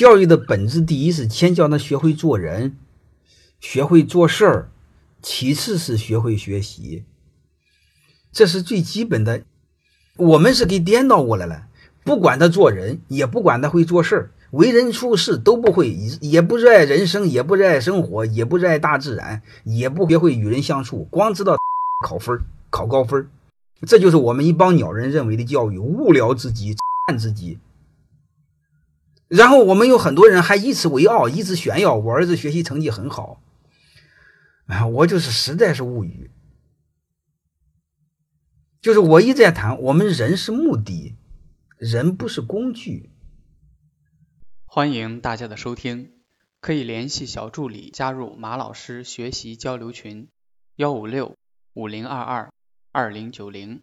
教育的本质，第一是先教他学会做人，学会做事儿，其次是学会学习，这是最基本的。我们是给颠倒过来了，不管他做人，也不管他会做事儿，为人处事都不会，也不热爱人生，也不热爱生活，也不热爱大自然，也不学会与人相处，光知道 考分考高分这就是我们一帮鸟人认为的教育，无聊之极，烂之极。然后我们有很多人还以此为傲，以此炫耀，我儿子学习成绩很好。啊，我就是实在是无语。就是我一再谈，我们人是目的，人不是工具。欢迎大家的收听，可以联系小助理加入马老师学习交流群：幺五六五零二二二零九零。